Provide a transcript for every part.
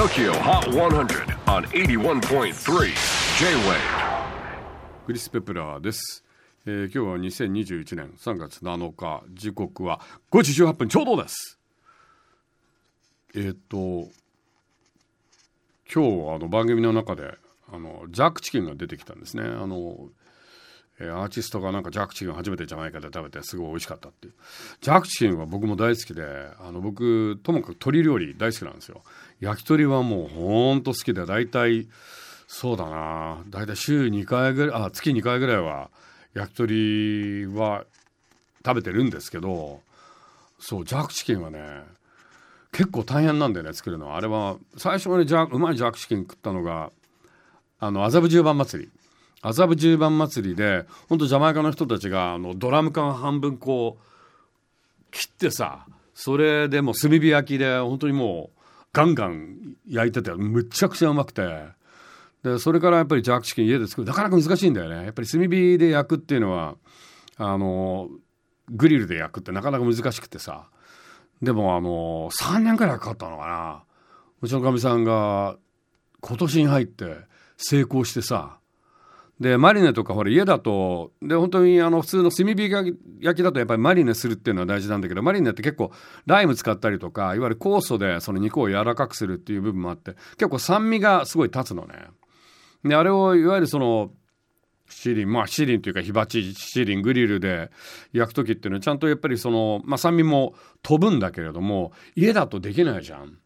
TOKYO HOT 100 on 81.3 J-WAVE クリス・ペプラーです、えー今日は2021年3月7日。時刻は5時18分ちょうどです。えっ、と今日あの番組の中であのジャックチキンが出てきたんですね。あのえーアーティストがなんかジャックチキンを初めてジャマイカで食べてすごい美味しかったっていう。ジャックチキンは僕も大好きであの僕ともかく鶏料理大好きなんですよ。焼き鳥はもうほんと好きで大体そうだな。大体週2回ぐらいあ月2回ぐらいは焼き鳥は食べてるんですけどそうジャックチキンはね結構大変なんだよね作るのは。あれは最初にジャうまいジャックチキン食ったのがあの麻布十番祭り。麻布十番祭りで本当ジャマイカの人たちがあのドラム缶半分こう切ってさそれでもう炭火焼きで本当にもうガンガン焼いててむちゃくちゃうまくて。でそれからやっぱりジャックチキン家で作る。なかなか難しいんだよね。やっぱり炭火で焼くっていうのはあのグリルで焼くってなかなか難しくてさ。でもあの3年くらいかかったのかな。うちのかみさんが今年に入って成功してさでマリネとかほら家だとで本当にあの普通の炭火焼きだとやっぱりマリネするっていうのは大事なんだけどマリネって結構ライム使ったりとかいわゆる酵素でその肉を柔らかくするっていう部分もあって結構酸味がすごい立つのね。であれをいわゆるその七輪まあ七輪というか火鉢七輪グリルで焼く時っていうのはちゃんとやっぱりその、まあ、酸味も飛ぶんだけれども家だとできないじゃん。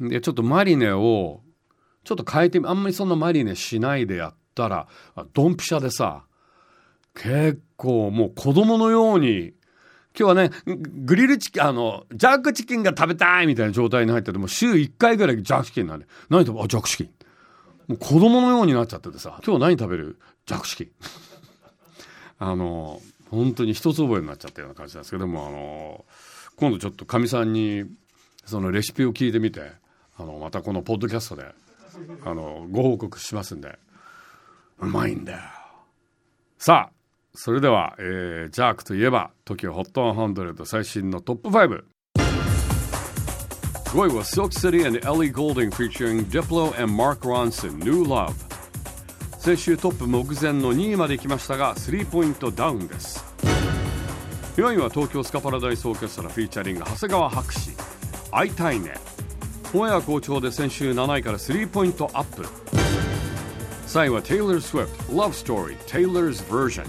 でちょっとマリネをちょっと変えてあんまりそんなマリネしないでやってたらドンピシャでさ結構もう子供のように今日はねグリルチキンあのジャックチキンが食べたいみたいな状態に入っててもう週1回ぐらいジャックチキンなんで何食べあジャックチキン。もう子供のようになっちゃっててさ今日何食べる？ジャックチキン。あの本当に一つ覚えになっちゃったような感じなんですけどもあの今度ちょっとかみさんにそのレシピを聞いてみてあのまたこのポッドキャストであのご報告しますんで。うまいんだよ。さあそれでは、えージャークといえば TOKIOHOT100 最新のトップ5 5位は Silk City and Ellie Golding featuring Diplo and Mark Ronson New Love. 先週トップ目前の2位まで行きましたが3ポイントダウンです。4位は東京スカパラダイスオーケストラフィーチャリング長谷川博士。会いたいね。オンエア好調で先週7位から3ポイントアップ。3位は Taylor Swift Love Story Taylor's Version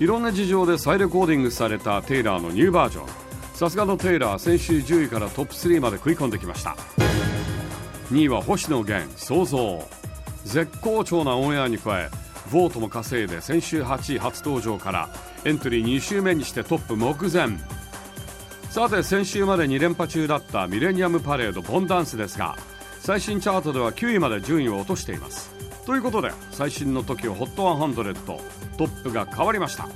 いろんな事情で再レコーディングされたテイラーのニューバージョン。さすがのテイラー先週10位からトップ3まで食い込んできました。2位は星野源想像。絶好調なオンエアに加えボートも稼いで先週8位初登場からエントリー2週目にしてトップ目前。さて先週まで2連覇中だったミレニアムパレードボンダンスですが最新チャートでは9位まで順位を落としています。ということで最新の TOKIOHOT100 トップが変わりました。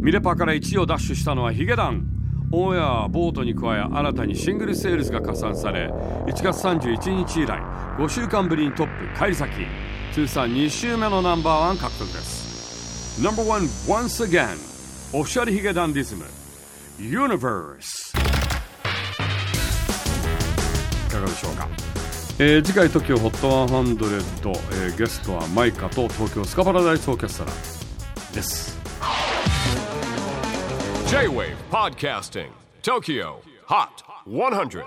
ミレパから1位をダッシュしたのはヒゲダン。オンエアボートに加え新たにシングルセールスが加算され1月31日以来5週間ぶりにトップ返り咲き。通算2週目のナンバーワン獲得です。No.1 once again オフィシャルヒゲダンディズム。Universe いかがでしょうか？えー次回 TOKIOHOT100、えーゲストはマイカと東京スカパラダイスオーケストラです。J-WAVE PODCASTING TOKIO HOT 100